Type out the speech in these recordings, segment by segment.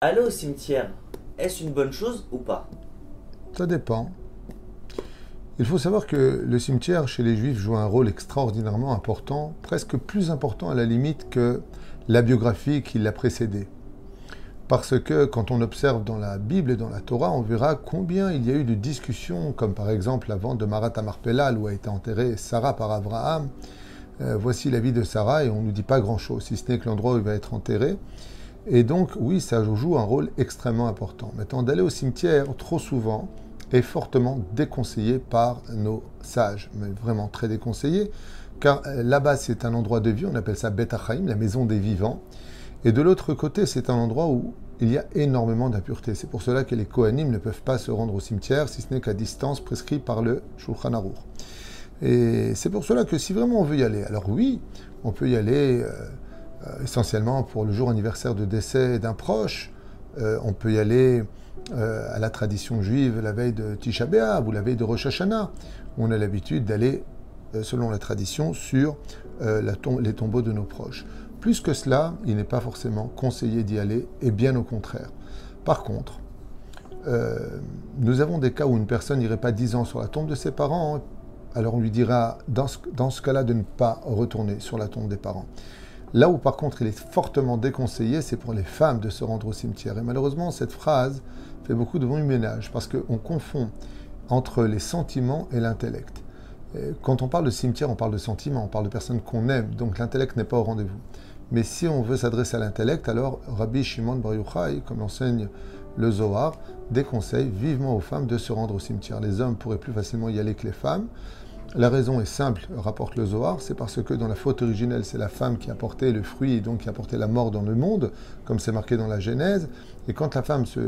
Aller au cimetière, est-ce une bonne chose ou pas? Ça dépend. Il faut savoir que le cimetière chez les juifs joue un rôle extraordinairement important, presque plus important à la limite que la biographie qui l'a précédé. Parce que quand on observe dans la Bible et dans la Torah, on verra combien il y a eu de discussions, comme par exemple la vente de Marat Amarpelal où a été enterrée Sarah par Abraham. Euh, voici la vie de Sarah et on ne nous dit pas grand-chose, si ce n'est que l'endroit où il va être enterré. Et donc, oui, ça joue un rôle extrêmement important. Maintenant, d'aller au cimetière, trop souvent, est fortement déconseillé par nos sages, mais vraiment très déconseillé, car euh, là-bas, c'est un endroit de vie, on appelle ça Bet la maison des vivants. Et de l'autre côté, c'est un endroit où il y a énormément d'impuretés. C'est pour cela que les Kohanim ne peuvent pas se rendre au cimetière, si ce n'est qu'à distance prescrite par le Shulchan Aruch. Et c'est pour cela que si vraiment on veut y aller, alors oui, on peut y aller. Euh, essentiellement pour le jour anniversaire de décès d'un proche. Euh, on peut y aller euh, à la tradition juive la veille de Tisha B'Av ou la veille de Rosh Hashanah. On a l'habitude d'aller, selon la tradition, sur les tombeaux de nos proches. Plus que cela, il n'est pas forcément conseillé d'y aller, et bien au contraire. Par contre, nous avons des cas où une personne n'irait pas dix ans sur la tombe de ses parents, alors on lui dira dans ce cas-là de ne pas retourner sur la tombe des parents. Là où par contre il est fortement déconseillé, c'est pour les femmes de se rendre au cimetière. Et malheureusement, cette phrase fait beaucoup de bon ménage parce qu'on confond entre les sentiments et l'intellect. Quand on parle de cimetière, on parle de sentiments, on parle de personnes qu'on aime, donc l'intellect n'est pas au rendez-vous. Mais si on veut s'adresser à l'intellect, alors Rabbi Shimon Bar Yochai, comme l'enseigne le Zohar, déconseille vivement aux femmes de se rendre au cimetière. Les hommes pourraient plus facilement y aller que les femmes. La raison est simple, rapporte le Zohar, c'est parce que dans la faute originelle, c'est la femme qui a porté le fruit et donc qui a porté la mort dans le monde, comme c'est marqué dans la Genèse. Et quand la femme se,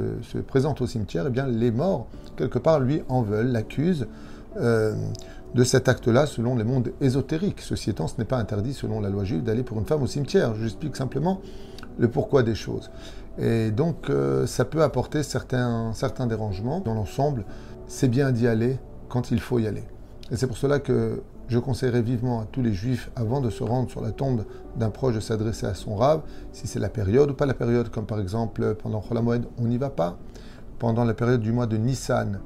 présente au cimetière, eh bien les morts, quelque part, lui en veulent, l'accusent euh, de cet acte-là selon les mondes ésotériques. Ceci étant, ce n'est pas interdit selon la loi juive d'aller pour une femme au cimetière. J'explique simplement le pourquoi des choses. Et donc, euh, ça peut apporter certains, certains dérangements. Dans l'ensemble, c'est bien d'y aller quand il faut y aller. Et c'est pour cela que je conseillerais vivement à tous les juifs, avant de se rendre sur la tombe d'un proche, de s'adresser à son rave, si c'est la période ou pas la période, comme par exemple pendant Moed, on n'y va pas. Pendant la période du mois de Nissan,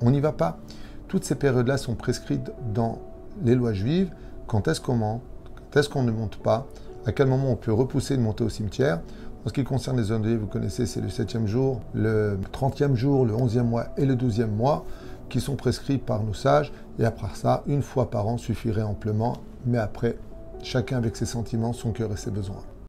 on n'y va pas. Toutes ces périodes-là sont prescrites dans les lois juives. Quand est-ce qu'on monte Quand est-ce qu'on ne monte pas? À quel moment on peut repousser de monter au cimetière? En ce qui concerne les zones vous connaissez, c'est le 7e jour, le 30e jour, le 11e mois et le 12e mois qui sont prescrits par nos sages. Et après ça, une fois par an suffirait amplement. Mais après, chacun avec ses sentiments, son cœur et ses besoins.